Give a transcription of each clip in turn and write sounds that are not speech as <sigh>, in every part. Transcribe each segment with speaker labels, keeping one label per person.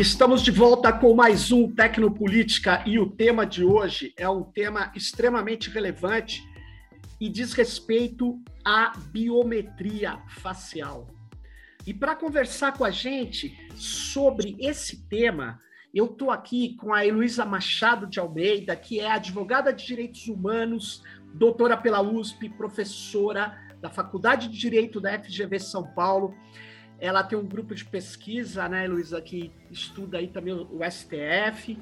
Speaker 1: Estamos de volta com mais um Tecnopolítica e o tema de hoje é um tema extremamente relevante e diz respeito à biometria facial. E para conversar com a gente sobre esse tema, eu estou aqui com a Heloísa Machado de Almeida, que é advogada de direitos humanos, doutora pela USP, professora da Faculdade de Direito da FGV São Paulo ela tem um grupo de pesquisa, né, Luísa, que estuda aí também o STF,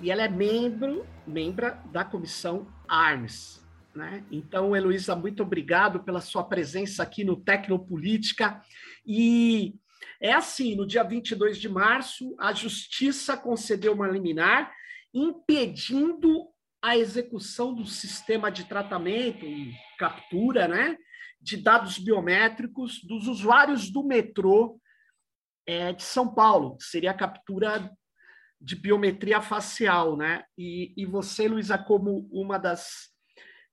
Speaker 1: e ela é membro, membra da comissão ARMS. Né? Então, Heloísa, muito obrigado pela sua presença aqui no Tecnopolítica. E é assim, no dia 22 de março, a Justiça concedeu uma liminar impedindo a execução do sistema de tratamento e captura, né, de dados biométricos dos usuários do metrô é, de São Paulo, que seria a captura de biometria facial, né? E, e você, Luísa, como uma das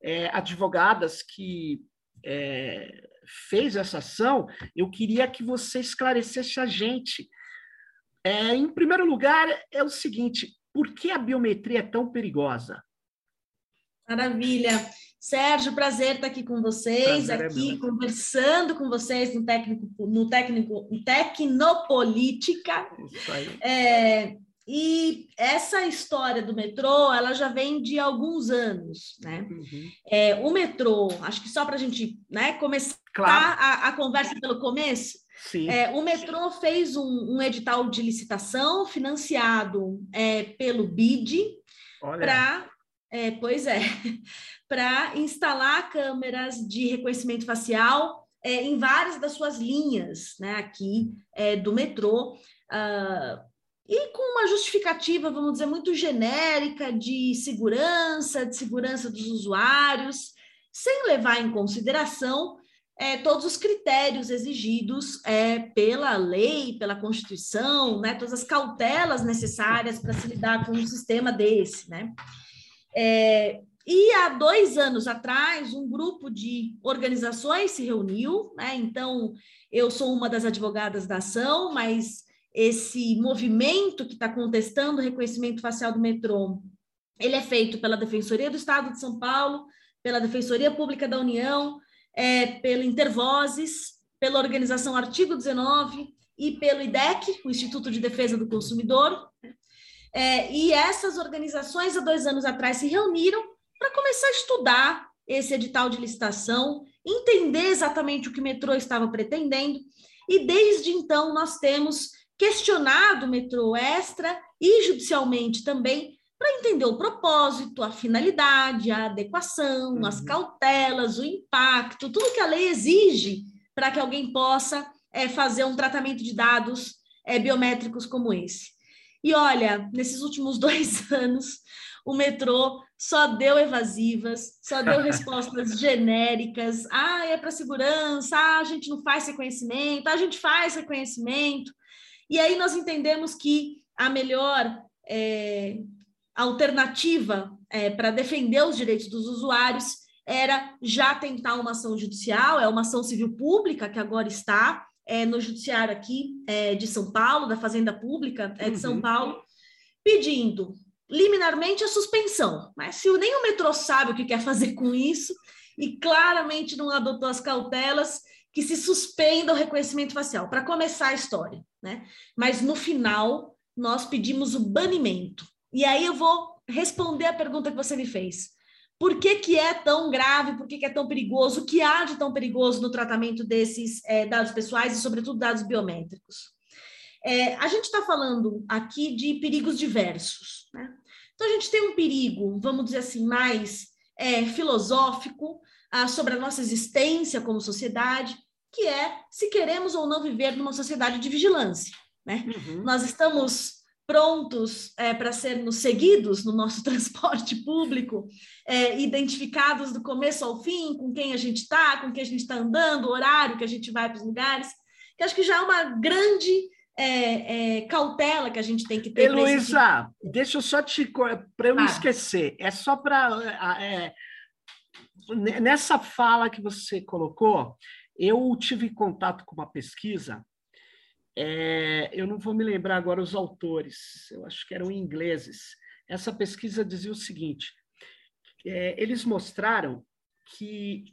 Speaker 1: é, advogadas que é, fez essa ação, eu queria que você esclarecesse a gente. É, em primeiro lugar, é o seguinte: por que a biometria é tão perigosa?
Speaker 2: Maravilha. Sérgio, prazer estar aqui com vocês, prazer é aqui é conversando com vocês no técnico, no técnico, no Tecnopolítica. Isso aí. É, e essa história do metrô, ela já vem de alguns anos, né? Uhum. É, o metrô, acho que só para a gente né, começar claro. a, a, conversa pelo começo, é, o metrô fez um, um, edital de licitação financiado é, pelo BID para é, pois é, para instalar câmeras de reconhecimento facial é, em várias das suas linhas, né, aqui é, do metrô, uh, e com uma justificativa, vamos dizer, muito genérica de segurança, de segurança dos usuários, sem levar em consideração é, todos os critérios exigidos é, pela lei, pela Constituição, né, todas as cautelas necessárias para se lidar com um sistema desse, né? É, e há dois anos atrás, um grupo de organizações se reuniu, né? Então, eu sou uma das advogadas da ação, mas esse movimento que está contestando o reconhecimento facial do metrô, ele é feito pela Defensoria do Estado de São Paulo, pela Defensoria Pública da União, é, pelo Intervozes, pela organização Artigo 19 e pelo IDEC, o Instituto de Defesa do Consumidor, é, e essas organizações, há dois anos atrás, se reuniram para começar a estudar esse edital de licitação, entender exatamente o que o metrô estava pretendendo, e desde então nós temos questionado o metrô extra e judicialmente também para entender o propósito, a finalidade, a adequação, uhum. as cautelas, o impacto, tudo que a lei exige para que alguém possa é, fazer um tratamento de dados é, biométricos como esse. E olha, nesses últimos <laughs> dois anos, o metrô só deu evasivas, só deu <laughs> respostas genéricas. Ah, é para segurança, ah, a gente não faz reconhecimento, ah, a gente faz reconhecimento. E aí nós entendemos que a melhor é, alternativa é, para defender os direitos dos usuários era já tentar uma ação judicial, é uma ação civil pública que agora está, é, no judiciário aqui é, de São Paulo, da Fazenda Pública é, de São uhum. Paulo, pedindo liminarmente a suspensão. Mas se nem o metrô sabe o que quer fazer com isso e claramente não adotou as cautelas, que se suspenda o reconhecimento facial, para começar a história. Né? Mas no final, nós pedimos o banimento. E aí eu vou responder a pergunta que você me fez. Por que, que é tão grave, por que, que é tão perigoso, o que há de tão perigoso no tratamento desses é, dados pessoais e, sobretudo, dados biométricos? É, a gente está falando aqui de perigos diversos. Né? Então, a gente tem um perigo, vamos dizer assim, mais é, filosófico ah, sobre a nossa existência como sociedade, que é se queremos ou não viver numa sociedade de vigilância. Né? Uhum. Nós estamos prontos é, para sermos seguidos no nosso <laughs> transporte público, é, identificados do começo ao fim, com quem a gente está, com quem a gente está andando, o horário que a gente vai para os lugares, que acho que já é uma grande é, é cautela que a gente tem que ter.
Speaker 1: Heloísa, esse... deixa eu só te. para eu não ah. esquecer, é só para. É, nessa fala que você colocou, eu tive contato com uma pesquisa é, eu não vou me lembrar agora os autores, eu acho que eram ingleses. Essa pesquisa dizia o seguinte: é, eles mostraram que,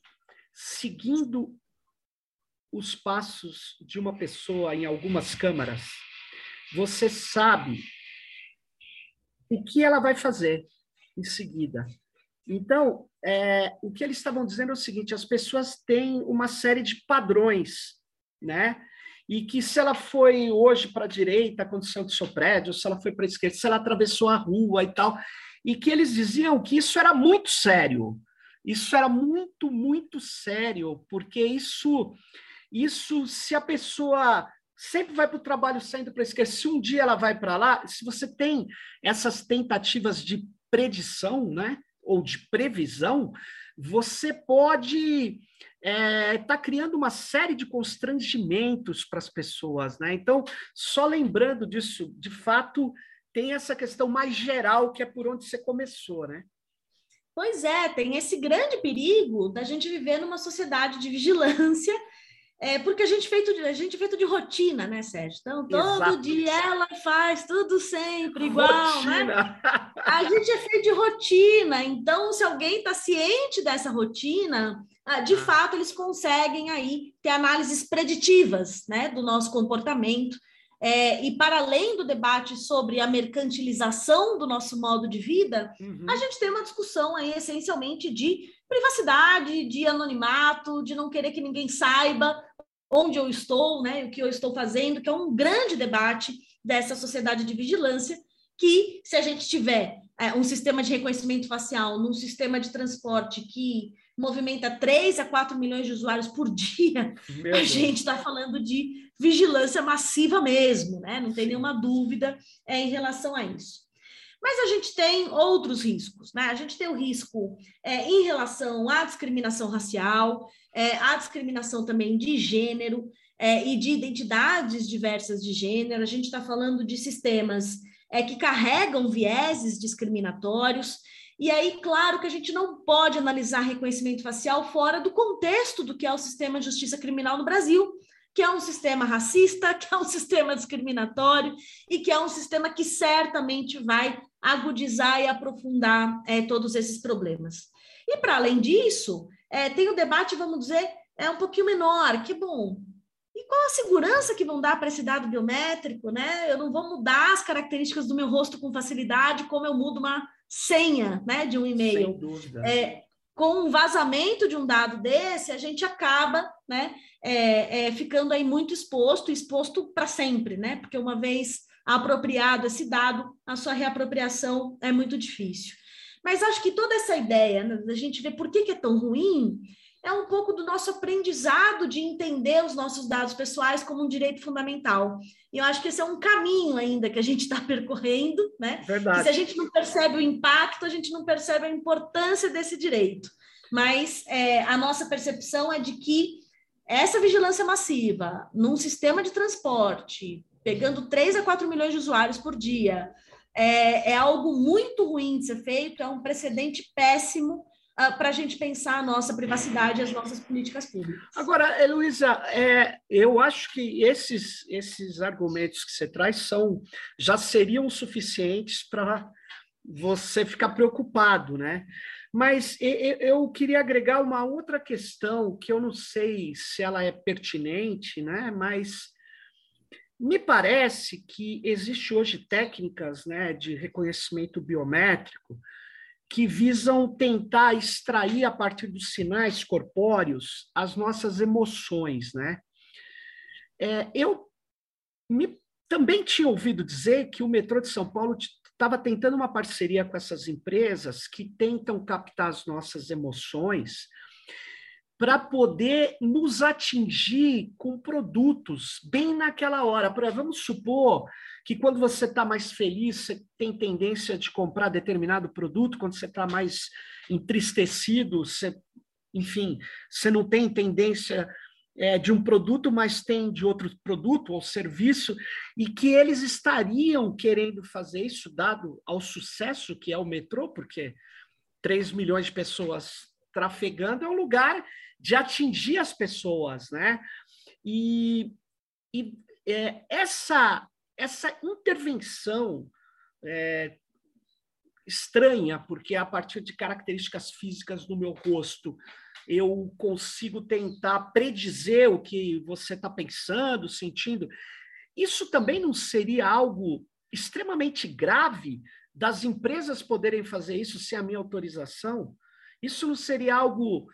Speaker 1: seguindo os passos de uma pessoa em algumas câmaras, você sabe o que ela vai fazer em seguida. Então, é, o que eles estavam dizendo é o seguinte: as pessoas têm uma série de padrões, né? E que se ela foi hoje para a direita, a condição do seu prédio, se ela foi para a esquerda, se ela atravessou a rua e tal, e que eles diziam que isso era muito sério. Isso era muito, muito sério, porque isso, isso se a pessoa sempre vai para o trabalho saindo para a esquerda, se um dia ela vai para lá, se você tem essas tentativas de predição, né, ou de previsão, você pode está é, tá criando uma série de constrangimentos para as pessoas, né? Então, só lembrando disso, de fato, tem essa questão mais geral que é por onde você começou, né?
Speaker 2: Pois é, tem esse grande perigo da gente viver numa sociedade de vigilância é porque a gente é feito de, a gente feito de rotina, né, Sérgio? Então, todo Exato. dia ela faz tudo sempre igual, né? rotina. né? A gente é feito de rotina. Então, se alguém está ciente dessa rotina, ah, de ah. fato, eles conseguem aí ter análises preditivas, né, do nosso comportamento. É, e para além do debate sobre a mercantilização do nosso modo de vida, uhum. a gente tem uma discussão aí essencialmente de privacidade, de anonimato, de não querer que ninguém saiba onde eu estou, né, o que eu estou fazendo, que é um grande debate dessa sociedade de vigilância, que se a gente tiver é, um sistema de reconhecimento facial num sistema de transporte que movimenta 3 a 4 milhões de usuários por <laughs> dia, Meu a Deus. gente está falando de vigilância massiva mesmo, né? Não tem nenhuma dúvida é, em relação a isso. Mas a gente tem outros riscos, né? A gente tem o risco é, em relação à discriminação racial, é, à discriminação também de gênero é, e de identidades diversas de gênero. A gente está falando de sistemas é, que carregam vieses discriminatórios. E aí, claro que a gente não pode analisar reconhecimento facial fora do contexto do que é o sistema de justiça criminal no Brasil, que é um sistema racista, que é um <laughs> sistema discriminatório e que é um sistema que certamente vai agudizar e aprofundar é, todos esses problemas. E, para além disso, é, tem o debate, vamos dizer, é um pouquinho menor, que bom. E qual a segurança que vão dar para esse dado biométrico, né? Eu não vou mudar as características do meu rosto com facilidade, como eu mudo uma senha, né, de um e-mail. Sem dúvida. É, com o vazamento de um dado desse, a gente acaba, né, é, é, ficando aí muito exposto, exposto para sempre, né? Porque uma vez apropriado esse dado, a sua reapropriação é muito difícil. Mas acho que toda essa ideia né, da gente ver por que, que é tão ruim é um pouco do nosso aprendizado de entender os nossos dados pessoais como um direito fundamental. E eu acho que esse é um caminho ainda que a gente está <laughs> percorrendo, né? Verdade. se a gente não percebe o impacto, a gente não percebe a importância desse direito. Mas é, a nossa percepção é de que essa vigilância massiva num sistema de transporte, pegando 3 a 4 milhões de usuários por dia, é, é algo muito ruim de ser feito, é um precedente péssimo uh, para a gente pensar a nossa privacidade e as nossas políticas públicas.
Speaker 1: Agora, Heloísa, é, eu acho que esses, esses argumentos que você traz são já seriam suficientes para você ficar preocupado, né? Mas eu queria agregar uma outra questão que eu não sei se ela é pertinente, né? Mas me parece que existe hoje técnicas né, de reconhecimento biométrico que visam tentar extrair a partir dos sinais corpóreos as nossas emoções, né? É, eu me, também tinha ouvido dizer que o metrô de São Paulo estava tentando uma parceria com essas empresas que tentam captar as nossas emoções para poder nos atingir com produtos bem naquela hora. Pra, vamos supor que quando você está mais feliz, você tem tendência de comprar determinado produto, quando você está mais entristecido, você, enfim, você não tem tendência é, de um produto, mas tem de outro produto ou serviço, e que eles estariam querendo fazer isso, dado ao sucesso que é o metrô, porque 3 milhões de pessoas trafegando é um lugar de atingir as pessoas, né? E, e é, essa, essa intervenção é, estranha, porque a partir de características físicas do meu rosto eu consigo tentar predizer o que você está pensando, sentindo. Isso também não seria algo extremamente grave das empresas poderem fazer isso sem a minha autorização? Isso não seria algo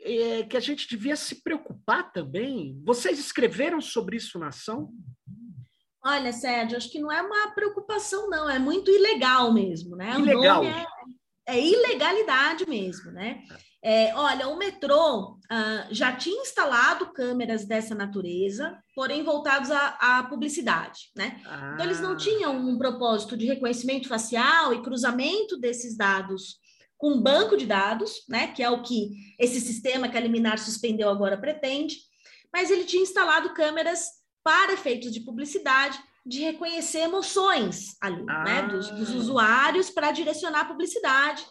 Speaker 1: é, que a gente devia se preocupar também? Vocês escreveram sobre isso na ação?
Speaker 2: Olha, Sérgio, acho que não é uma preocupação, não, é muito ilegal mesmo, né?
Speaker 1: Ilegal.
Speaker 2: É, é ilegalidade mesmo, né? É, olha, o metrô ah, já tinha instalado câmeras dessa natureza, porém voltados à, à publicidade, né? Ah. Então, eles não ah. tinham um propósito de reconhecimento facial e cruzamento desses dados com um banco de dados, né? Que é o que esse sistema que a liminar suspendeu agora pretende, mas ele tinha instalado câmeras para efeitos de publicidade, de reconhecer emoções ali, ah. né, dos, dos usuários para direcionar a publicidade.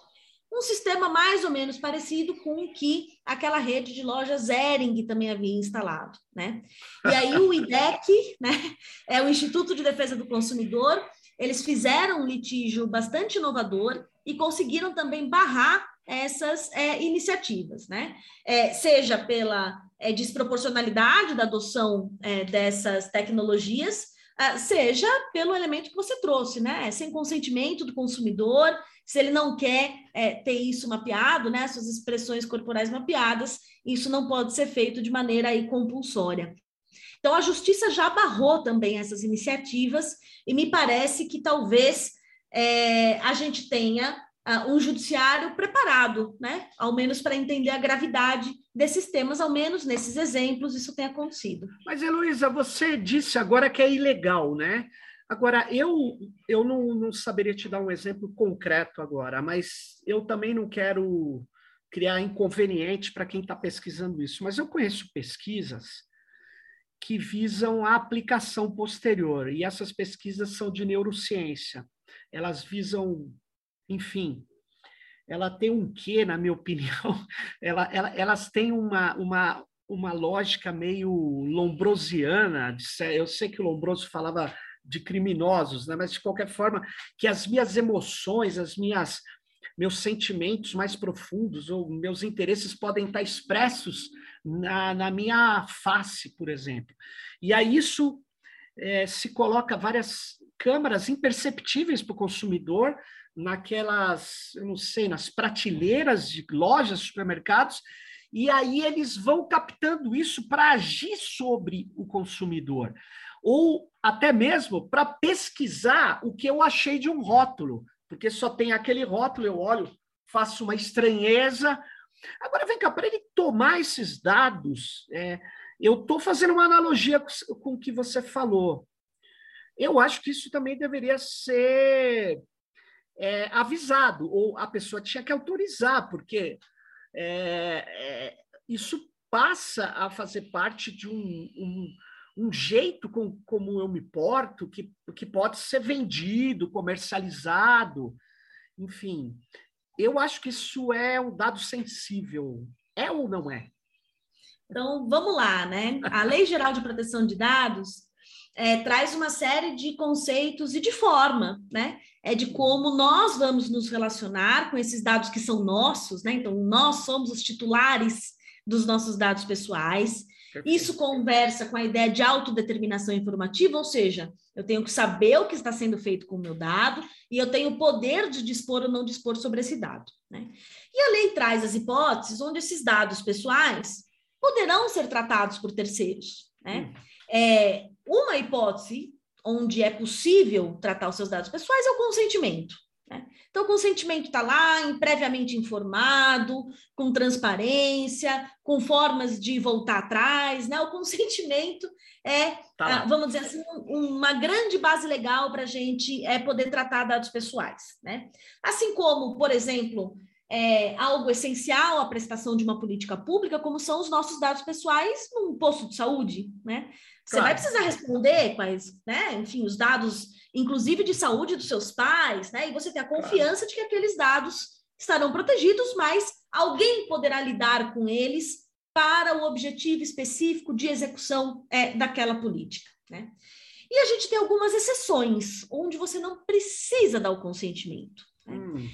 Speaker 2: Um sistema mais ou menos parecido com o que aquela rede de lojas Ering também havia instalado, né? E aí o IDEC, <laughs> né, é o Instituto de Defesa do Consumidor, eles fizeram um litígio bastante inovador e conseguiram também barrar essas é, iniciativas, né? É, seja pela é, desproporcionalidade da adoção é, dessas tecnologias, é, seja pelo elemento que você trouxe, né? Sem consentimento do consumidor, se ele não quer é, ter isso mapeado, né? Suas expressões corporais mapeadas, isso não pode ser feito de maneira aí compulsória. Então, a justiça já barrou também essas iniciativas, e me parece que talvez é, a gente tenha uh, um judiciário preparado, né? Ao menos para entender a gravidade desses temas, ao menos nesses exemplos, isso tem acontecido.
Speaker 1: Mas, Heloísa, você disse agora que é ilegal, né? Agora, eu, eu não, não saberia te dar um exemplo concreto agora, mas eu também não quero criar inconveniente para quem está pesquisando isso. Mas eu conheço pesquisas que visam a aplicação posterior, e essas pesquisas são de neurociência. Elas visam enfim, ela tem um quê, na minha <laughs> opinião, ela, ela, elas têm uma, uma, uma lógica meio lombrosiana. Eu sei que o Lombroso falava de criminosos, né? mas de qualquer forma, que as minhas emoções, as minhas meus sentimentos mais profundos ou meus interesses podem estar expressos na, na minha face, por exemplo. E aí isso é, se coloca várias câmaras imperceptíveis para o consumidor, naquelas, eu não sei, nas prateleiras de lojas, supermercados, e aí eles vão captando isso para agir sobre o consumidor, ou até mesmo para pesquisar o que eu achei de um rótulo, porque só tem aquele rótulo, eu olho, faço uma estranheza. Agora vem cá, para ele tomar esses dados, é, eu estou fazendo uma analogia com, com o que você falou. Eu acho que isso também deveria ser é, avisado, ou a pessoa tinha que autorizar, porque é, é, isso passa a fazer parte de um, um, um jeito com, como eu me porto, que, que pode ser vendido, comercializado, enfim. Eu acho que isso é um dado sensível. É ou não é?
Speaker 2: Então, vamos lá, né? A Lei Geral de Proteção de Dados é, traz uma série de conceitos e de forma, né? É de como nós vamos nos relacionar com esses dados que são nossos, né? Então, nós somos os titulares dos nossos dados pessoais. Isso conversa com a ideia de autodeterminação informativa, ou seja, eu tenho que saber o que está sendo feito com o meu dado e eu tenho o poder de dispor ou não dispor sobre esse dado. Né? E a lei traz as hipóteses onde esses dados pessoais poderão ser tratados por terceiros. Né? Hum. É, uma hipótese onde é possível tratar os seus dados pessoais é o consentimento. Né? Então, o consentimento está lá, previamente informado, com transparência, com formas de voltar atrás. Né? O consentimento é, tá ah, vamos dizer assim, uma grande base legal para a gente é, poder tratar dados pessoais. Né? Assim como, por exemplo, é, algo essencial à prestação de uma política pública, como são os nossos dados pessoais num posto de saúde, né? Você claro. vai precisar responder quais, né? Enfim, os dados, inclusive de saúde dos seus pais, né? E você ter a confiança claro. de que aqueles dados estarão protegidos, mas alguém poderá lidar com eles para o objetivo específico de execução é, daquela política. né? E a gente tem algumas exceções, onde você não precisa dar o consentimento. Né? Hum.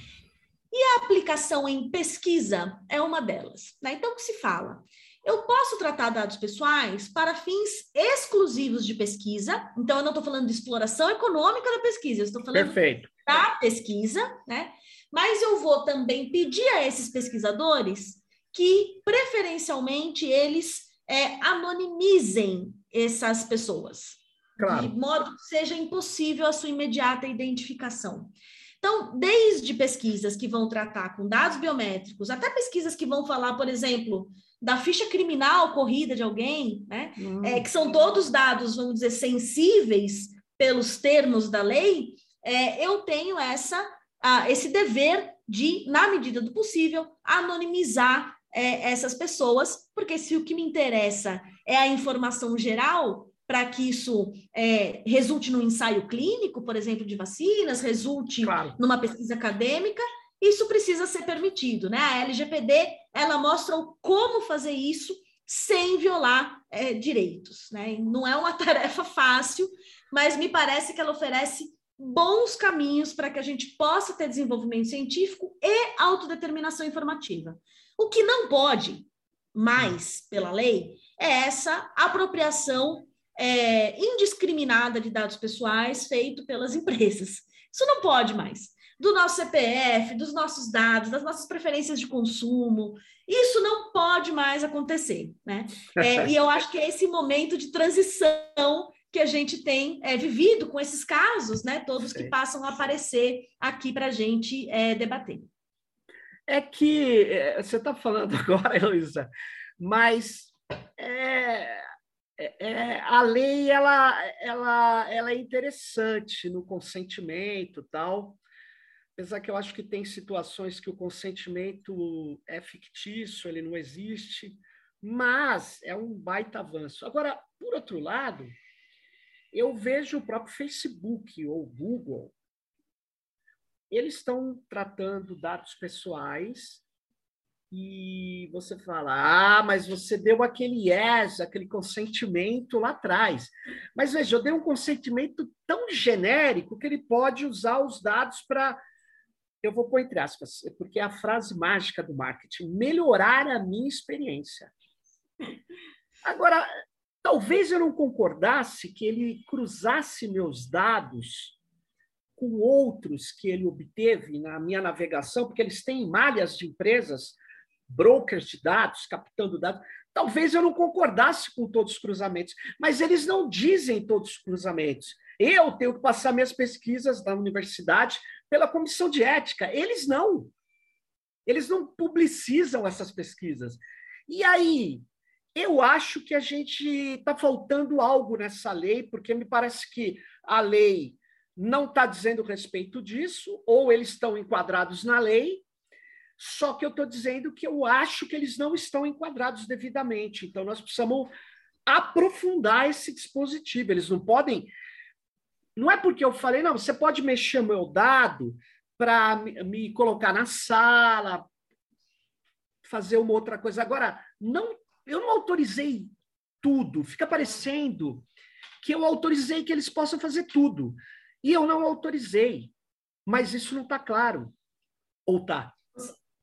Speaker 2: E a aplicação em pesquisa é uma delas. Né? Então, o que se fala? Eu posso tratar dados pessoais para fins exclusivos de pesquisa. Então, eu não estou falando de exploração econômica da pesquisa, eu estou falando
Speaker 1: Perfeito.
Speaker 2: da pesquisa, né? Mas eu vou também pedir a esses pesquisadores que, preferencialmente, eles é, anonimizem essas pessoas. Claro. De modo que seja impossível a sua imediata identificação. Então, desde pesquisas que vão tratar com dados biométricos, até pesquisas que vão falar, por exemplo, da ficha criminal corrida de alguém, né? Hum. É, que são todos dados, vamos dizer, sensíveis pelos termos da lei, é, eu tenho essa, a, esse dever de, na medida do possível, anonimizar é, essas pessoas, porque se o que me interessa é a informação geral, para que isso é, resulte num ensaio clínico, por exemplo, de vacinas, resulte claro. numa pesquisa acadêmica, isso precisa ser permitido, né? A LGPD ela mostra como fazer isso sem violar é, direitos, né? Não é uma <laughs> tarefa fácil, mas me parece que ela oferece bons caminhos para que a gente possa ter desenvolvimento científico e autodeterminação informativa. O que não pode mais pela lei é essa apropriação é, indiscriminada de dados pessoais feito pelas <laughs> empresas. Isso não pode mais. Do nosso CPF, dos nossos dados, das nossas preferências de consumo, isso não pode mais acontecer, né? É, <laughs> e eu acho que é esse momento de transição que a gente tem é, vivido com esses casos, né? Todos que passam a aparecer aqui para a gente é, debater.
Speaker 1: É que é, você está falando <laughs> agora, Heloísa, mas é, é, a lei ela, ela, ela é interessante no consentimento tal, apesar que eu acho que tem situações que o consentimento é fictício, ele não existe, mas é um baita avanço. Agora, por outro lado, eu vejo o próprio Facebook ou Google, eles estão tratando dados pessoais e você fala, ah, mas você deu aquele yes, aquele consentimento lá atrás. Mas veja, eu dei um consentimento tão genérico que ele pode usar os dados para. Eu vou pôr entre aspas, porque é a frase mágica do marketing: melhorar a minha experiência. Agora, talvez eu não concordasse que ele cruzasse meus dados com outros que ele obteve na minha navegação, porque eles têm malhas de empresas brokers de dados, captando dados. Talvez eu não concordasse com todos os cruzamentos, mas eles não dizem todos os cruzamentos. Eu tenho que passar minhas pesquisas na universidade pela comissão de ética. Eles não. Eles não publicizam essas pesquisas. E aí, eu acho que a gente está faltando algo nessa lei, porque me parece que a lei não está dizendo respeito disso, ou eles estão enquadrados na lei, só que eu estou dizendo que eu acho que eles não estão enquadrados devidamente. Então, nós precisamos aprofundar esse dispositivo. Eles não podem. Não é porque eu falei, não, você pode mexer meu dado para me colocar na sala, fazer uma outra coisa. Agora, não, eu não autorizei tudo. Fica parecendo que eu autorizei que eles possam fazer tudo. E eu não autorizei. Mas isso não está claro. Ou está?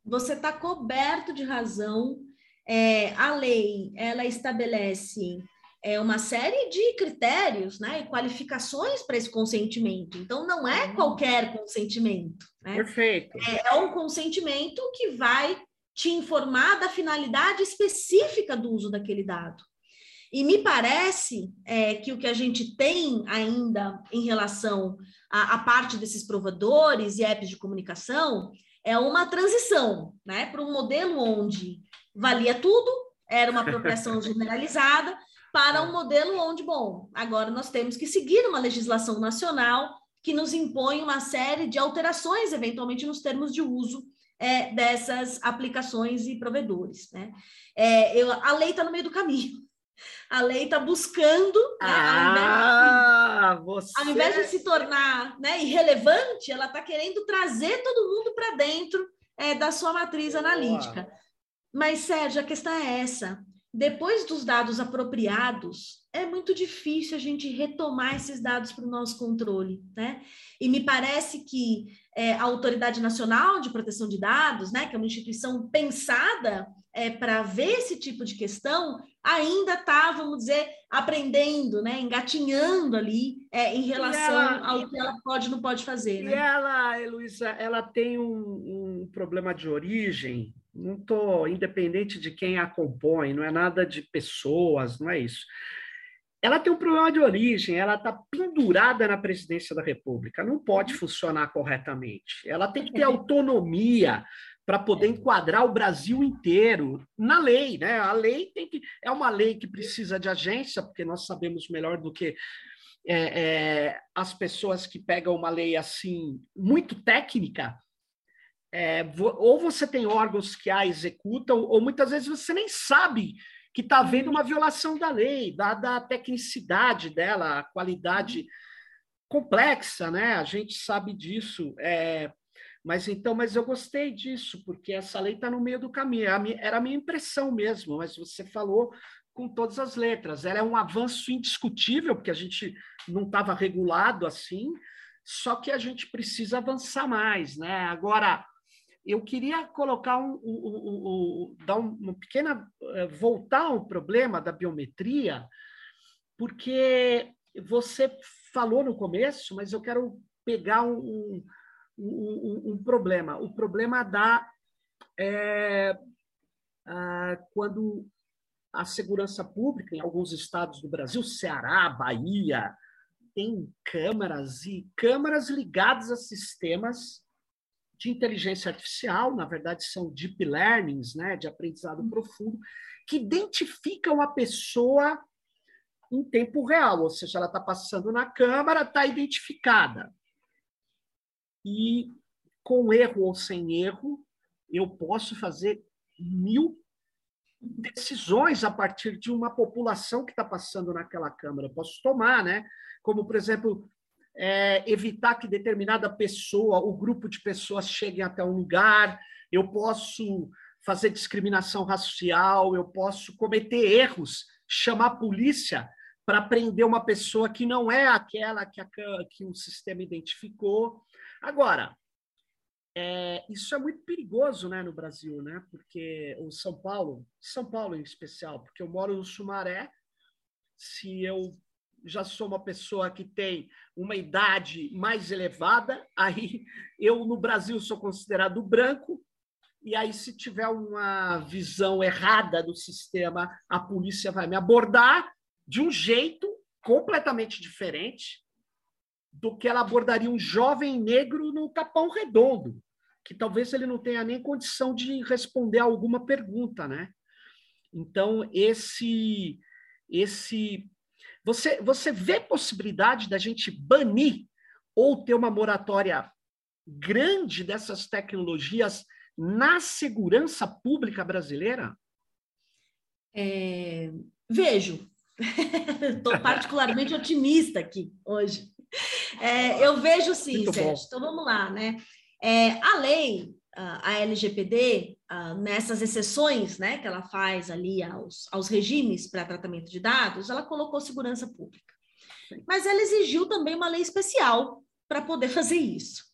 Speaker 2: você está coberto de razão. É, a lei ela estabelece é, uma série de critérios né, e qualificações para esse consentimento. Então, não é uhum. qualquer consentimento. Né?
Speaker 1: Perfeito.
Speaker 2: É, é um consentimento que vai te informar da finalidade específica do uso daquele dado. E me parece é, que o que a gente tem ainda em relação à, à parte desses provadores e apps de comunicação é uma transição, né, para um modelo onde valia tudo, era uma apropriação <laughs> generalizada, para um modelo onde, bom, agora nós temos que seguir uma legislação nacional que nos impõe uma série de alterações, eventualmente, nos termos de uso é, dessas aplicações e provedores. Né? É, eu, a lei está no meio do caminho. <laughs> A lei está buscando,
Speaker 1: né, ah,
Speaker 2: ao, invés de, você... ao, invés de, se tornar né, irrelevante, ela está querendo trazer todo mundo para dentro é, da sua matriz Boa. analítica. Mas, Sérgio, a questão é essa. Depois dos dados apropriados, é muito difícil a gente retomar esses dados para o nosso controle, né? E me parece que é, a Autoridade Nacional de Proteção de Dados, né, que é uma instituição pensada é, para ver esse tipo de questão, ainda está, vamos dizer, aprendendo, né, engatinhando ali é, em relação ela, ao que ela pode e não pode fazer. Né?
Speaker 1: E ela, Heloísa, ela tem um, um problema de origem não estou independente de quem a compõe, não é nada de pessoas, não é isso. Ela tem um problema de origem, ela está pendurada na presidência da República, não pode uhum. funcionar corretamente. Ela tem que ter autonomia para poder é. enquadrar o Brasil inteiro na lei, né? A lei tem que é uma lei que precisa de agência, porque nós sabemos melhor do que é, é, as pessoas que pegam uma lei assim muito técnica é, ou você tem órgãos que a executam, ou muitas vezes você nem sabe que está havendo uma violação da lei, dada a tecnicidade dela, a qualidade complexa, né? A gente sabe disso. É, mas então, mas eu gostei disso, porque essa lei está no meio do caminho. Era a minha impressão mesmo, mas você falou com todas as letras. Ela é um avanço indiscutível, porque a gente não estava regulado assim, só que a gente precisa avançar mais, né? Agora, eu queria colocar um, um, um, dar uma pequena eh, voltar ao problema da biometria, porque você falou no começo, mas eu quero pegar um, um problema, o problema da é, quando a segurança pública em alguns estados do Brasil, Ceará, Bahia, tem câmaras e câmaras ligadas a sistemas de inteligência artificial, na verdade são deep learnings, né, de aprendizado uhum. profundo, que identificam a pessoa em tempo real, ou seja, ela está passando na câmara, está identificada. E com erro ou sem erro, eu posso fazer mil decisões a partir de uma população que está passando naquela câmara. Eu posso tomar, né? Como, por exemplo, é, evitar que determinada pessoa, o grupo de pessoas cheguem até um lugar, eu posso fazer discriminação racial, eu posso cometer erros, chamar a polícia para prender uma pessoa que não é aquela que, a, que o sistema identificou. Agora, é, isso é muito perigoso né, no Brasil, né? Porque o São Paulo, São Paulo em especial, porque eu moro no Sumaré, se eu já sou uma pessoa que tem uma idade mais elevada, <laughs> aí eu no Brasil sou considerado branco, e aí se tiver uma visão errada do sistema, a polícia vai me abordar de um jeito completamente diferente do que ela abordaria um jovem negro no Capão Redondo, que talvez ele não tenha nem condição de responder alguma pergunta, né? Então esse esse você, você vê possibilidade da gente banir ou ter uma moratória grande dessas tecnologias na segurança pública brasileira?
Speaker 2: É, vejo. <laughs> Estou particularmente otimista aqui hoje. É, eu vejo sim, Sérgio. Então vamos lá, né? É, a lei a LGPD, nessas exceções né, que ela faz ali aos, aos regimes para tratamento de dados, ela colocou segurança pública. Mas ela exigiu também uma lei especial para poder <laughs> fazer isso.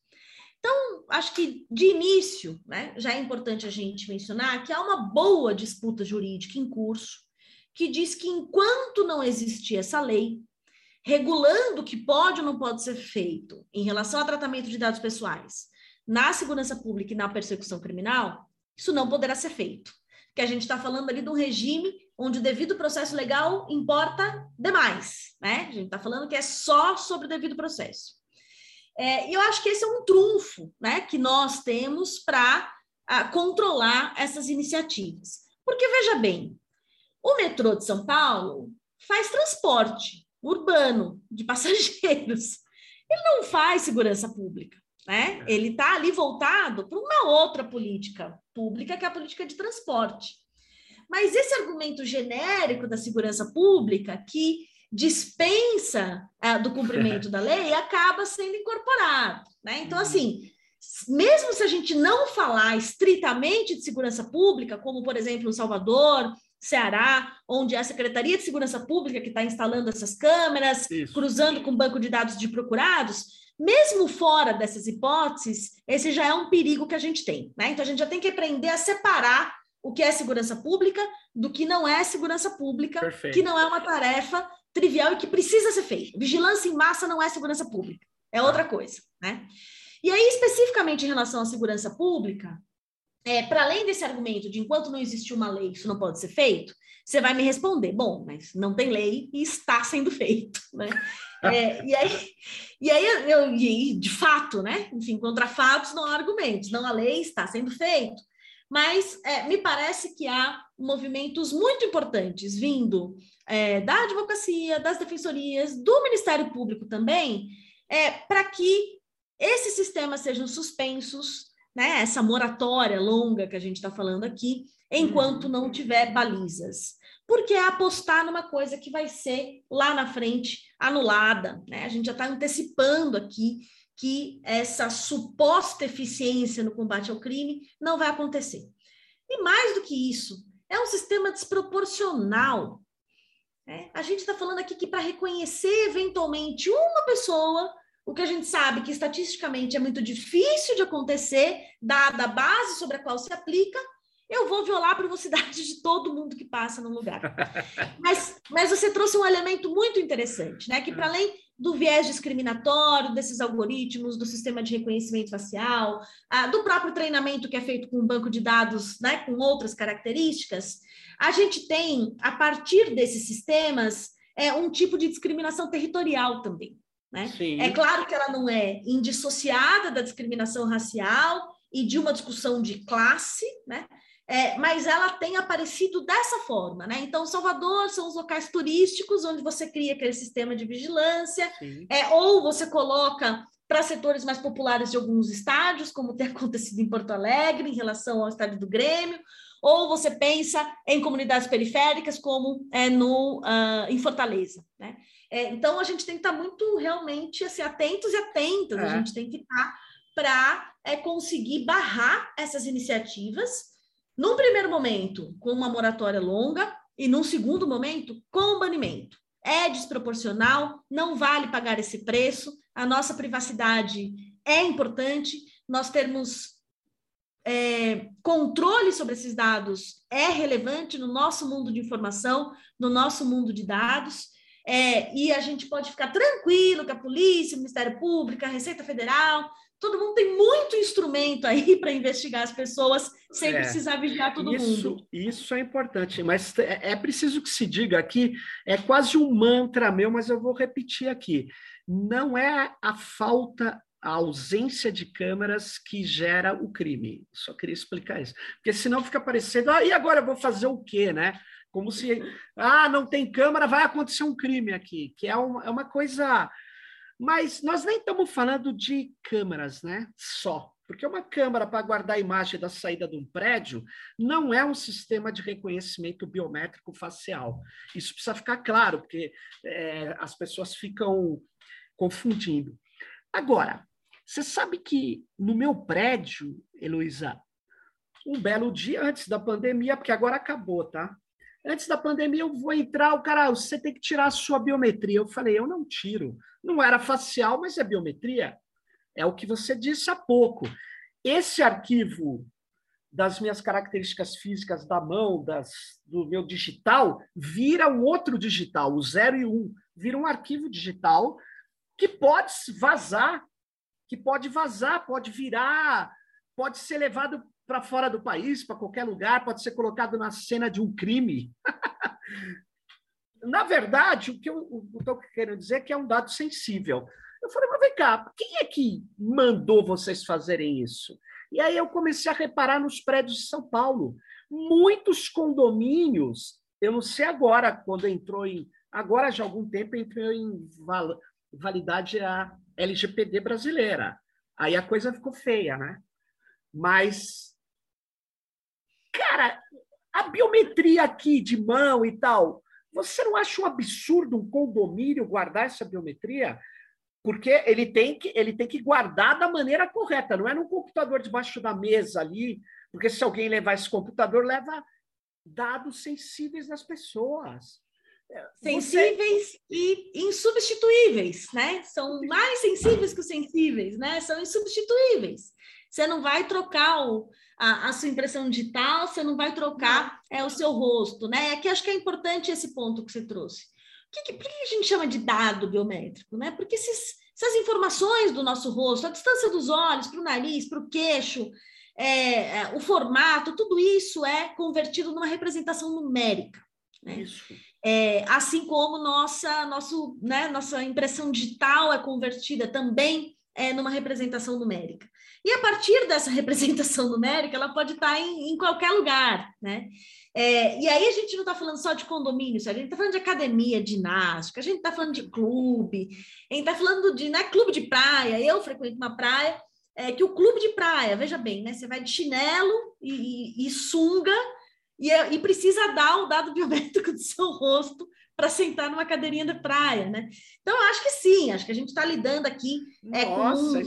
Speaker 2: Então, acho que de início, né, já é importante a gente mencionar que há uma boa disputa jurídica em curso, que diz que enquanto não existir essa lei, regulando o que pode ou não pode ser feito em relação ao tratamento de dados pessoais, na segurança pública e na persecução criminal, isso não poderá ser feito. Que a gente está falando ali de um regime onde o devido processo legal importa demais, né? A gente está falando que é só sobre o devido processo. É, e eu acho que esse é um trunfo, né, que nós temos para ah, controlar essas iniciativas. Porque veja bem, o metrô de São Paulo faz transporte urbano de <laughs> passageiros. Ele não faz segurança pública. Né? Ele está ali voltado para uma outra política pública, que é a política de transporte. Mas esse argumento genérico da segurança pública, que dispensa uh, do cumprimento da lei, <laughs> acaba sendo incorporado. Né? Então, uhum. assim, mesmo se a gente não falar estritamente de segurança pública, como, por exemplo, em Salvador, Ceará, onde é a Secretaria de Segurança Pública que está instalando essas câmeras, Isso. cruzando com o banco de dados de procurados, mesmo fora dessas hipóteses, esse já é um perigo que a gente tem. Né? Então, a gente já tem que aprender a separar o que é segurança pública do que não é segurança pública, Perfeito. que não é uma tarefa trivial e que precisa ser feita. Vigilância em massa não é segurança pública, é tá. outra coisa. Né? E aí, especificamente em relação à segurança pública, é, para além desse argumento de enquanto não existe uma lei, isso não pode ser feito, você vai me responder, bom, mas não tem lei e está sendo feito, <laughs> né? É, e aí, e aí eu, e de fato, né? Enfim, contra fatos não há argumentos, não há lei, está sendo feito. Mas é, me parece que há movimentos muito importantes vindo é, da advocacia, das defensorias, do Ministério Público também, é, para que esses sistemas sejam suspensos, né? Essa moratória longa que a gente está falando aqui, enquanto não tiver balizas. Porque é apostar numa coisa que vai ser lá na frente anulada. Né? A gente já está antecipando aqui que essa suposta eficiência no combate ao crime não vai acontecer. E mais do que isso, é um sistema desproporcional. Né? A gente está falando aqui que para reconhecer eventualmente uma pessoa, o que a gente sabe que estatisticamente é muito difícil de acontecer, dada a base sobre a qual se aplica, eu vou violar a privacidade de todo mundo que passa no lugar. <laughs> mas, mas você trouxe um elemento muito interessante, né? Que para além do viés discriminatório desses algoritmos, do sistema de reconhecimento facial, ah, do próprio treinamento que é feito com um banco de dados, né, com outras características, a gente tem, a partir desses sistemas, é, um tipo de discriminação territorial também. Né? É claro que ela não é indissociada da discriminação racial e de uma discussão de classe, né? É, mas ela tem aparecido dessa forma, né? Então, Salvador são os locais turísticos onde você cria aquele sistema de vigilância, é, ou você coloca para setores mais populares de alguns estádios, como tem <laughs> acontecido em Porto Alegre, em relação ao estádio do Grêmio, ou você pensa em comunidades periféricas, como é no, uh, em Fortaleza, né? É, então, a gente tem que estar muito realmente assim, atentos e atentas, a é. gente tem que estar para é, conseguir barrar essas iniciativas num primeiro momento, com uma moratória longa, e num segundo momento, com banimento. É desproporcional, não vale pagar esse preço, a nossa privacidade é importante, nós termos é, controle sobre esses dados é relevante no nosso mundo de informação, no nosso mundo de dados, é, e a gente pode ficar tranquilo que a polícia, o Ministério Público, a Receita Federal todo mundo tem muito instrumento aí <laughs> para investigar as pessoas sem é, precisar vigiar todo
Speaker 1: isso,
Speaker 2: mundo.
Speaker 1: Isso é importante, mas é, é preciso que se diga aqui, é quase um mantra meu, mas eu vou repetir aqui. Não é a falta a ausência de câmeras que gera o crime. Só queria explicar isso. Porque senão fica parecendo, ah, e agora eu vou fazer o quê, né? Como se, ah, não tem câmera, vai acontecer um crime aqui, que é uma, é uma coisa mas nós nem estamos falando de câmeras, né? Só. Porque uma câmera para guardar a imagem da saída de um prédio não é um sistema de reconhecimento biométrico facial. Isso precisa ficar claro, porque é, as pessoas ficam confundindo. Agora, você sabe que no meu prédio, Heloísa, um belo dia antes da pandemia, porque agora acabou, tá? Antes da pandemia, eu vou entrar, o cara, você tem que tirar a sua biometria. Eu falei, eu não tiro. Não era facial, mas é biometria. É o que você disse há pouco. Esse arquivo das minhas características físicas da mão, das, do meu digital, vira um outro digital, o 0 e 1. Um, vira um arquivo digital que pode vazar, que pode vazar, pode virar, pode ser levado para fora do país, para qualquer lugar, pode ser colocado na cena de um crime. <laughs> na verdade, o que eu estou querendo dizer é que é um dado sensível. Eu falei, mas vem cá, quem é que mandou vocês fazerem isso? E aí eu comecei a reparar nos prédios de São Paulo. Muitos condomínios, eu não sei agora, quando entrou em. Agora, já há algum tempo, entrou em validade a LGPD brasileira. Aí a coisa ficou feia, né? Mas Cara, a biometria aqui de mão e tal, você não acha um absurdo um condomínio guardar essa biometria? Porque ele tem que, ele tem que guardar da maneira correta, não é num computador debaixo da mesa ali, porque se alguém levar esse computador, leva dados sensíveis das pessoas.
Speaker 2: Sensíveis Você... e insubstituíveis, né? São mais sensíveis que os sensíveis, né? São insubstituíveis. Você não vai trocar o, a, a, sua impressão digital, você não vai trocar é, o seu rosto, né? Aqui acho que é importante esse ponto que você trouxe. Que, que, por que a gente chama de dado biométrico, né? Porque esses, essas informações do nosso rosto, a distância dos olhos para o nariz, para o queixo, é, é, o formato, tudo isso é convertido numa representação numérica. Né? É, assim como nossa, nosso, né, nossa impressão digital é convertida também é, numa representação numérica. E a partir dessa <laughs> representação numérica, ela pode estar em, em qualquer lugar, né? É, e aí a gente não está falando só de condomínio, a gente está falando de academia, de ginástica, a gente está falando de clube, a gente está falando de né, clube de praia. Eu frequento uma praia é, que o clube de praia, veja bem, né? Você vai de chinelo e, e, e sunga e, é, e, precisa dar o dado <laughs> biométrico do seu rosto para sentar numa cadeirinha de praia, né? Então, acho que sim, acho que a gente está lidando aqui é, com um, é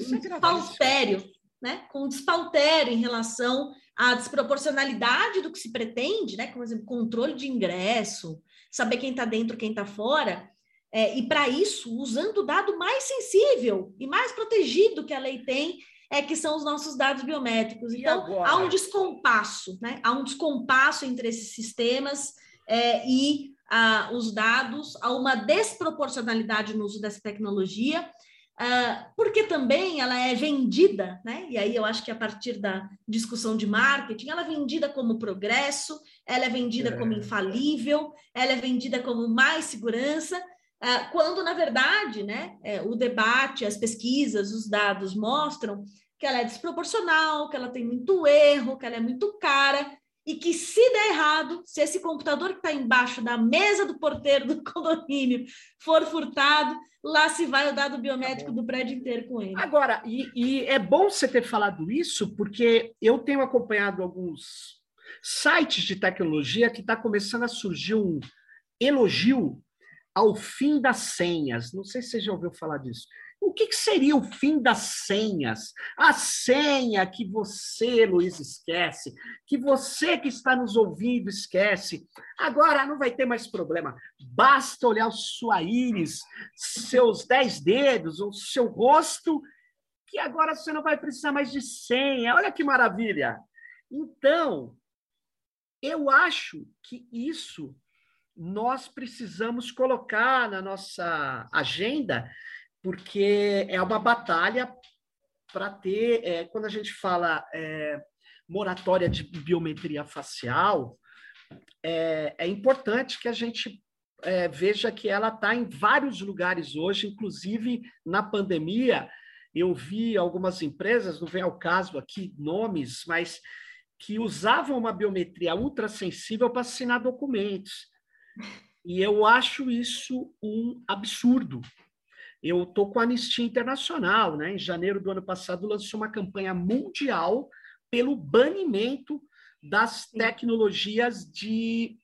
Speaker 2: né? Com despautério em relação à desproporcionalidade do que se pretende, né? Como exemplo, controle de ingresso, saber quem está dentro, quem está fora. É, e para isso, usando o dado mais sensível e mais protegido que a lei tem, é que são os nossos dados biométricos. Então, há um descompasso, né? Há um descompasso entre esses sistemas é, e ah, os dados, há uma desproporcionalidade no uso dessa tecnologia, porque também ela é vendida, né? E aí eu acho que a partir da discussão de marketing, ela é vendida como progresso, ela é vendida é. como infalível, ela é vendida como mais segurança, uh, quando na verdade, né, é, o debate, as pesquisas, os dados mostram que ela é desproporcional, que ela tem muito erro, que ela é muito cara e que se der errado, se esse computador que está embaixo da mesa do porteiro do <laughs> condomínio for furtado, lá se vai o dado biométrico tá do prédio inteiro com ele.
Speaker 1: Agora, e, e, é bom você ter falado isso, porque eu tenho acompanhado alguns sites de tecnologia que está começando a surgir um elogio ao fim das senhas. Não sei se você já ouviu falar disso. O que, que, seria o fim das senhas? A senha que você, Luiz, esquece, que você que está nos ouvindo esquece. Agora não vai ter mais problema. Basta olhar sua íris, seus dez dedos, o seu rosto, que agora você não vai precisar mais de senha. Olha que maravilha! Então, eu acho que isso nós precisamos colocar na nossa agenda porque é uma batalha para ter, é, quando a gente fala é, moratória de biometria facial, é, é importante que a gente é, veja que ela está em vários lugares hoje, inclusive na pandemia. Eu vi algumas empresas, não vem ao caso aqui nomes, mas que usavam uma biometria ultrassensível para assinar documentos. E eu acho isso um absurdo, eu estou com a Anistia Internacional, né? Em janeiro do ano passado lançou uma campanha mundial pelo banimento das tecnologias de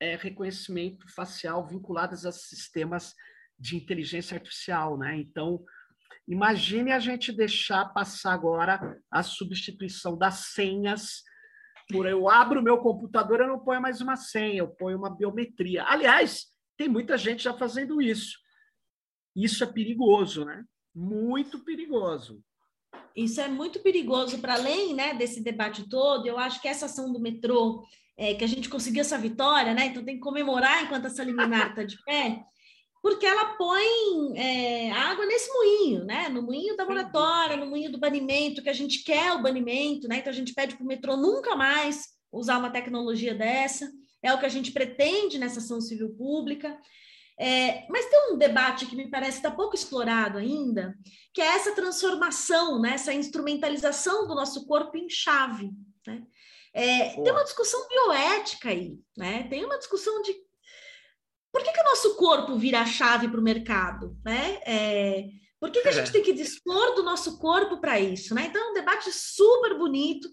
Speaker 1: é, reconhecimento facial vinculadas a sistemas de inteligência artificial, né? Então, imagine a gente deixar passar agora a substituição das senhas por eu abro o meu computador, eu não ponho mais uma senha, eu ponho uma biometria. Aliás, tem muita gente já fazendo isso. Isso é perigoso, né? Muito perigoso.
Speaker 2: Isso é muito perigoso, para além né, desse debate todo, eu acho que essa ação do metrô, é, que a gente conseguiu essa vitória, né? Então tem que comemorar enquanto essa liminar está de pé, porque ela põe é, água nesse moinho, né? No moinho da moratória, no moinho do banimento, que a gente quer o banimento, né? Então a gente pede para o metrô nunca mais usar uma tecnologia dessa, é o que a gente pretende nessa ação civil pública. É, mas tem um debate que me parece estar tá pouco explorado ainda, que é essa transformação, né, essa instrumentalização do nosso corpo em chave. Né? É, tem uma discussão bioética aí, né? tem uma discussão de por que, que o nosso corpo vira a chave para o mercado? Né? É, por que, que a gente tem que dispor do nosso corpo para isso? Né? Então, é um debate super bonito,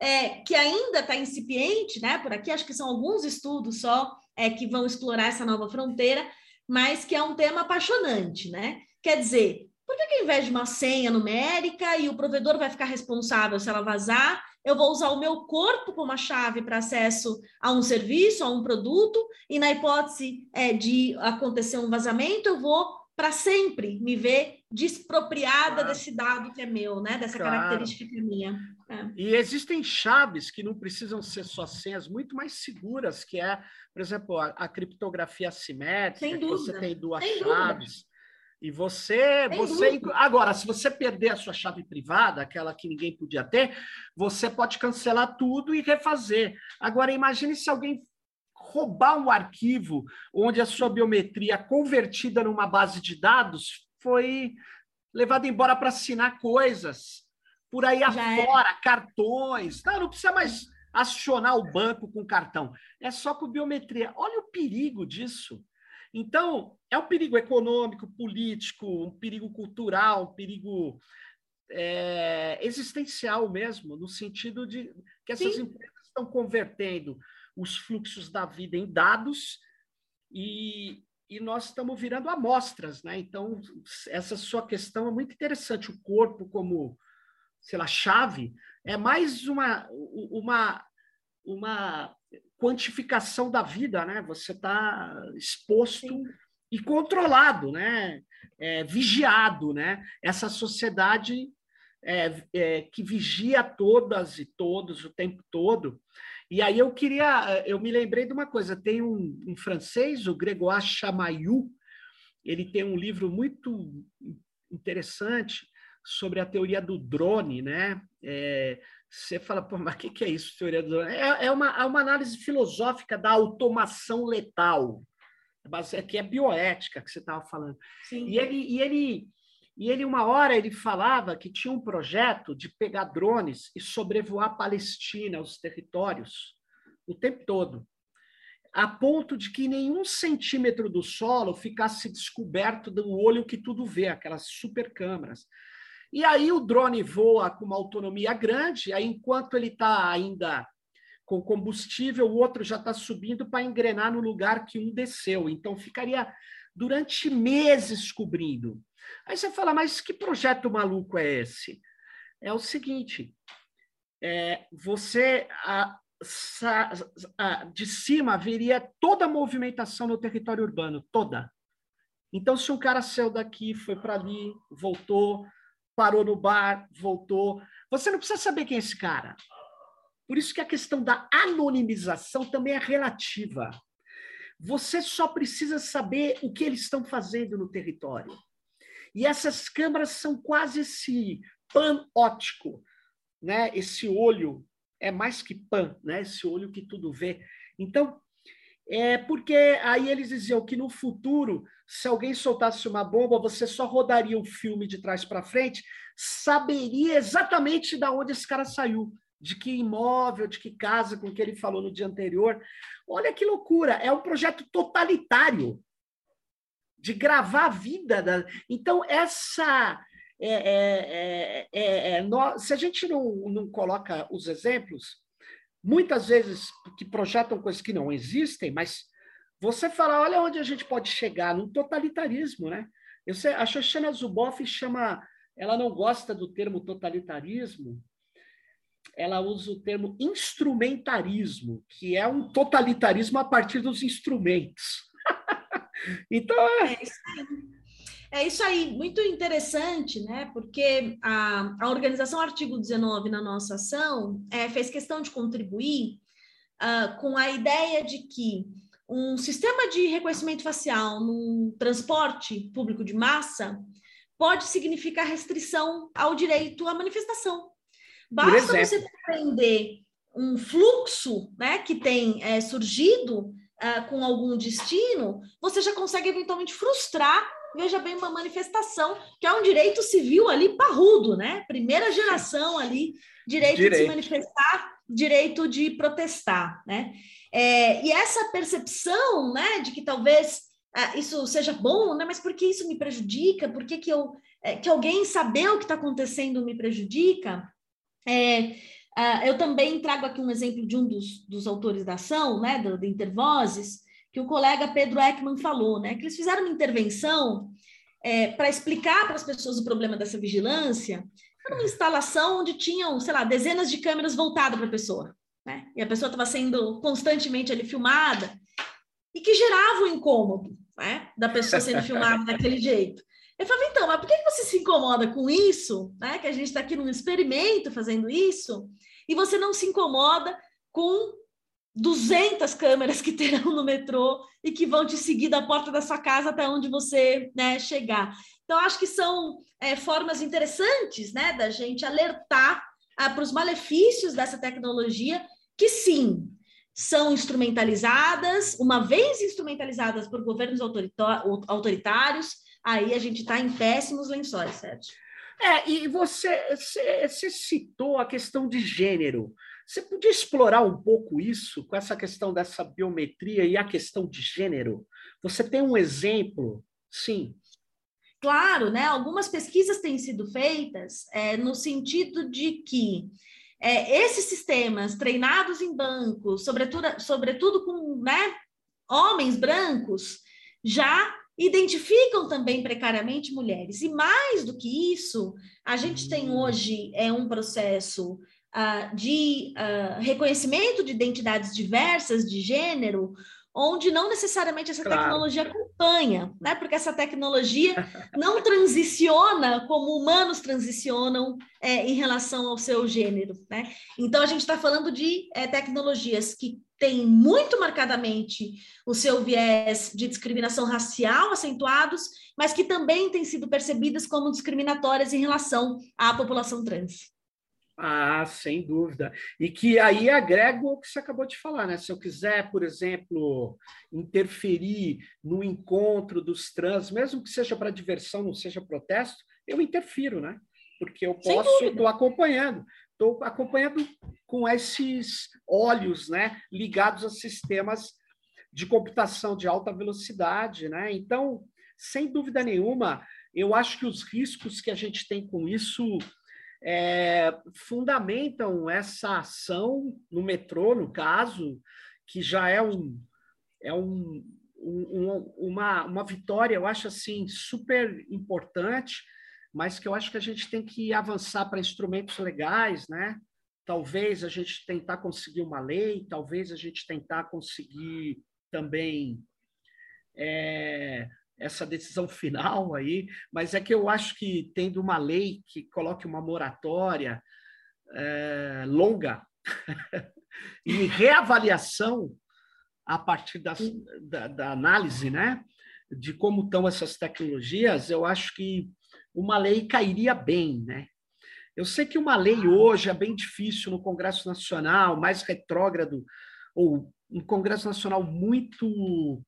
Speaker 2: é, que ainda está incipiente, né? Por aqui, acho que são alguns estudos só é, que vão explorar essa nova fronteira, mas que é um tema apaixonante, né? Quer dizer, Por que, que ao invés de uma senha numérica e o provedor vai ficar responsável se ela vazar, eu vou usar o meu corpo como a chave para acesso a um serviço, a um produto, e na hipótese é, de acontecer um vazamento, eu vou para sempre me ver despropriada claro. desse dado que é meu, né? Dessa claro. característica que é minha. É.
Speaker 1: E existem chaves que não precisam ser só senhas muito mais seguras, que é, por exemplo, a, a criptografia assimétrica, que você tem duas Sem chaves. Dúvida. E você, você agora, se você perder a sua chave privada, aquela que ninguém podia ter, você pode cancelar tudo e refazer. Agora, imagine se alguém roubar um arquivo onde a sua biometria convertida numa base de dados foi levada embora para assinar coisas por aí Já afora, é. cartões. Não, não precisa mais acionar o banco com cartão. É só com biometria. Olha o perigo disso. Então, é um perigo econômico, político, um perigo cultural, um perigo é, existencial mesmo, no sentido de que essas Sim. empresas estão convertendo os fluxos da vida em dados e, e nós estamos virando amostras, né? Então, essa sua questão é muito interessante. O corpo como, sei lá, chave, é mais uma, uma, uma quantificação da vida, né? Você está exposto Sim. e controlado, né? É, vigiado, né? Essa sociedade é, é, que vigia todas e todos o tempo todo. E aí eu queria, eu me lembrei de uma coisa, tem um, um francês, o Grégoire Chamaillou, ele tem um livro muito interessante sobre a teoria do drone, né? É, você fala, pô, mas o que, que é isso, teoria do drone? É, é, uma, é uma análise filosófica da automação letal, que é bioética que você estava falando. Sim. E ele, e ele, e ele, uma hora, ele falava que tinha um projeto de pegar drones e sobrevoar Palestina, os territórios, o tempo todo, a ponto de que nenhum centímetro do solo ficasse descoberto do olho que tudo vê, aquelas super câmeras. E aí o drone voa com uma autonomia grande, aí enquanto ele está ainda com combustível, o outro já está subindo para engrenar no lugar que um desceu. Então ficaria durante meses cobrindo. Aí você fala, mas que projeto maluco é esse? É o seguinte: é, você a, a, de cima veria toda a movimentação no território urbano, toda. Então, se um cara saiu daqui, foi para ali, voltou, parou no bar, voltou. Você não precisa saber quem é esse cara. Por isso que a questão da anonimização também é relativa. Você só precisa saber o que eles estão fazendo no território. E essas câmaras são quase esse pan óptico, né? Esse olho é mais que pan, né? Esse olho que tudo vê. Então, é porque aí eles diziam que no futuro, se alguém soltasse uma bomba, você só rodaria o filme de trás para frente, saberia exatamente de onde esse cara saiu, de que imóvel, de que casa, com que ele falou no dia anterior. Olha que loucura! É um projeto totalitário de gravar a vida. Da... Então, essa. É, é, é, é no... Se a gente não, não coloca os exemplos, muitas vezes que projetam coisas que não existem, mas você fala, olha onde a gente pode chegar, num totalitarismo, né? Eu sei, a Shoshana Zuboff chama, ela não gosta do termo totalitarismo, ela usa o termo instrumentarismo, que é um totalitarismo a partir dos instrumentos. <laughs> então,
Speaker 2: é... é isso aí. É isso aí, muito interessante, né? Porque a, a organização Artigo 19 na nossa ação é, fez questão de contribuir uh, com a ideia de que um sistema de reconhecimento facial num transporte público de massa pode significar restrição ao direito à manifestação. Basta você compreender um fluxo né, que tem é, surgido uh, com algum destino, você já consegue eventualmente frustrar veja bem, uma manifestação, que é um direito civil ali parrudo, né? Primeira geração ali, direito, direito. de se manifestar, direito de protestar, né? É, e essa percepção, né, de que talvez ah, isso seja bom, né? Mas por que isso me prejudica? Por que, que, eu, é, que alguém saber o que está acontecendo me prejudica? É, ah, eu também trago aqui um exemplo de um dos, dos autores da ação, né, do, do Intervozes, que o colega Pedro Ekman falou, né? Que eles fizeram uma intervenção é, para explicar para as pessoas o problema dessa vigilância, era uma instalação onde tinham, sei lá, dezenas de câmeras voltadas para a pessoa. Né? E a pessoa estava sendo constantemente ali filmada e que gerava um incômodo né? da pessoa sendo filmada daquele jeito. Eu falei, então, mas por que você se incomoda com isso? Né? Que a gente está aqui num experimento fazendo isso, e você não se incomoda com 200 câmeras que <laughs> terão no metrô e que vão te seguir da porta da sua casa até onde você né, chegar. Então, acho que são é, formas interessantes né, da gente alertar ah, para os malefícios dessa tecnologia, que sim, são instrumentalizadas, uma vez instrumentalizadas por governos autoritários, aí a gente está em péssimos lençóis, Sérgio.
Speaker 1: É, e você, você, você citou a questão de gênero. Você podia explorar um pouco isso, com essa questão dessa biometria e a questão de gênero? Você tem um exemplo? Sim.
Speaker 2: Claro, né? Algumas pesquisas têm sido feitas é, no sentido de que é, esses sistemas treinados em bancos, sobretudo, sobretudo com né, homens brancos, já identificam também precariamente mulheres. E mais do que isso, a gente tem hoje é um processo uh, de uh, reconhecimento de identidades diversas de gênero, onde não necessariamente essa claro. tecnologia acompanha, né? Porque essa tecnologia não transiciona como humanos transicionam é, em relação ao seu gênero, né? Então a gente está falando de é, tecnologias que têm muito marcadamente o seu viés de discriminação racial acentuados, mas que também têm sido percebidas como discriminatórias em relação à população trans.
Speaker 1: Ah, sem dúvida. E que aí agrega o que você acabou de falar, né? Se eu quiser, por exemplo, interferir no encontro dos trans, mesmo que seja para diversão, não seja protesto, eu interfiro, né? Porque eu posso, estou acompanhando, estou acompanhando com esses olhos, né? Ligados a sistemas de computação de alta velocidade, né? Então, sem dúvida nenhuma, eu acho que os riscos que a gente tem com isso é, fundamentam essa ação no metrô, no caso, que já é um é um, um, uma, uma vitória, eu acho assim super importante, mas que eu acho que a gente tem que avançar para instrumentos legais, né? Talvez a gente tentar conseguir uma lei, talvez a gente tentar conseguir também é, essa decisão <laughs> final aí, mas é que eu acho que tendo uma lei que coloque uma moratória é, longa <laughs> e reavaliação a partir da, da, da, análise, né, de como estão essas tecnologias, eu acho que uma lei cairia bem, né? Eu sei que uma lei hoje é bem difícil no Congresso Nacional, mais retrógrado, ou um Congresso Nacional muito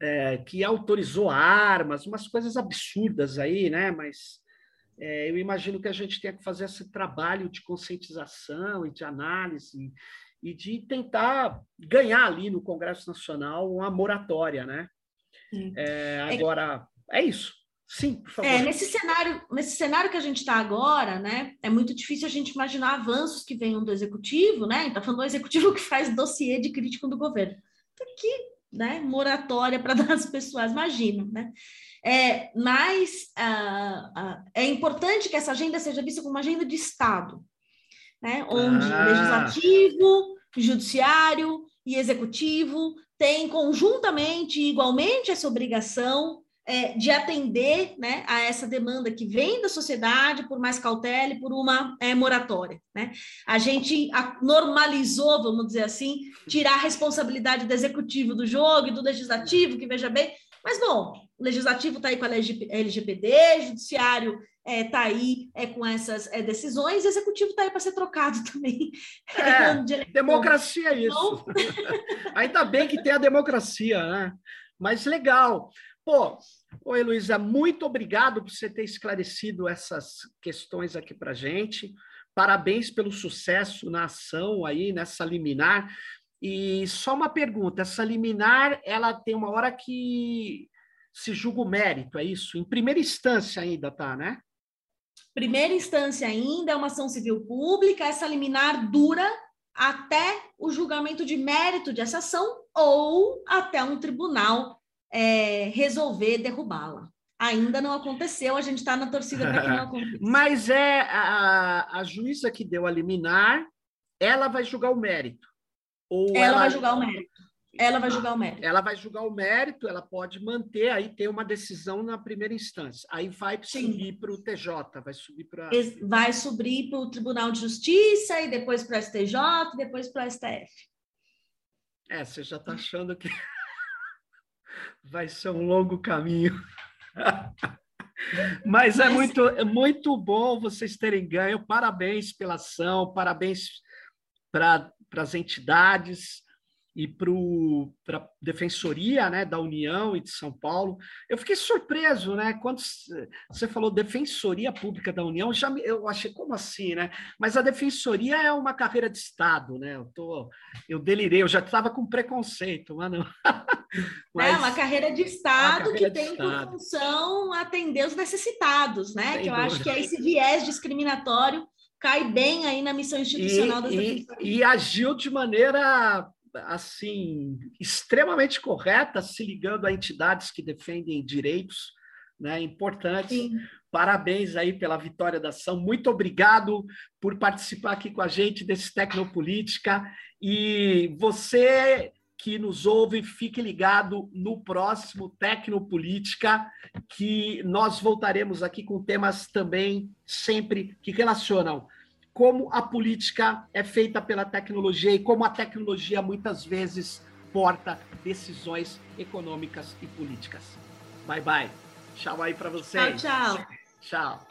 Speaker 1: é, que autorizou armas, umas coisas absurdas aí, né? Mas é, eu imagino que a gente tenha que fazer esse trabalho de conscientização e de análise e de tentar ganhar ali no Congresso Nacional uma moratória, né? É, agora, é isso. Sim, por favor.
Speaker 2: É, nesse cenário, nesse cenário que a gente está agora, né, é muito difícil a gente imaginar avanços que venham do executivo, né? Então, falando do executivo <laughs> que faz dossiê de crítico do governo. Que né, moratória para <laughs> dar às pessoas, imagina, né? É, mas uh, uh, é importante que essa agenda seja vista como uma agenda de Estado, né? onde ah. legislativo, judiciário e executivo têm conjuntamente, igualmente, essa obrigação é, de atender né, a essa demanda que vem da sociedade por mais cautela e por uma é, moratória. Né? A gente normalizou, vamos dizer assim, tirar a responsabilidade do executivo do jogo e do legislativo, que veja bem, mas bom, o legislativo está aí com a LGPD, o judiciário está é, tá aí é, com essas é, decisões, o executivo está aí para ser trocado <laughs> também.
Speaker 1: É, democracia é isso. <laughs> Ainda bem que tem a democracia, né? Mas legal. Pô, oi Luísa, muito obrigado por você ter esclarecido essas questões aqui para gente. Parabéns pelo sucesso na ação aí, nessa liminar. E só uma pergunta, essa liminar, ela tem uma hora que se julga o mérito, é isso? Em primeira instância ainda, tá, né?
Speaker 2: Primeira instância ainda é uma ação civil pública, essa liminar dura até o julgamento de mérito de essa ação ou até um tribunal é, resolver derrubá-la. Ainda não aconteceu, a gente está na torcida para que não <laughs> aconteça.
Speaker 1: Mas é a, a juíza que deu a liminar, ela vai julgar o mérito.
Speaker 2: Ou ela, ela vai julgar o mérito. Ela vai julgar o mérito.
Speaker 1: Ela vai julgar o mérito, ela pode manter, aí ter uma decisão na primeira instância. Aí vai subir para o TJ, vai subir para.
Speaker 2: Vai subir para o Tribunal de Justiça, e depois para o STJ, e depois para o STF.
Speaker 1: É, você já está achando que vai ser um longo caminho. <laughs> Mas é muito, é muito bom vocês terem ganho. Parabéns pela ação, parabéns para as entidades e para a Defensoria né, da União e de São Paulo. Eu fiquei surpreso, né? Quando você falou Defensoria Pública da União, já me, eu achei como assim, né? Mas a Defensoria é uma carreira de Estado, né? Eu, tô, eu delirei, eu já estava com preconceito, mano.
Speaker 2: Mas, <laughs> é uma carreira de Estado carreira que tem por função atender os necessitados, né? Sem que eu dúvida. acho que é esse viés discriminatório cai bem aí na missão institucional
Speaker 1: e, das e, e agiu de maneira assim extremamente correta, se ligando a entidades que defendem direitos, né, importantes. Sim. Parabéns aí pela vitória da ação. Muito obrigado por participar aqui com a gente desse Tecnopolítica. E você que nos ouve, fique ligado no próximo Tecnopolítica, que nós voltaremos aqui com temas também sempre que relacionam como a política é feita pela tecnologia e como a tecnologia muitas vezes porta decisões econômicas e políticas. Bye bye. Tchau aí para vocês.
Speaker 2: Tchau, tchau.
Speaker 1: Tchau.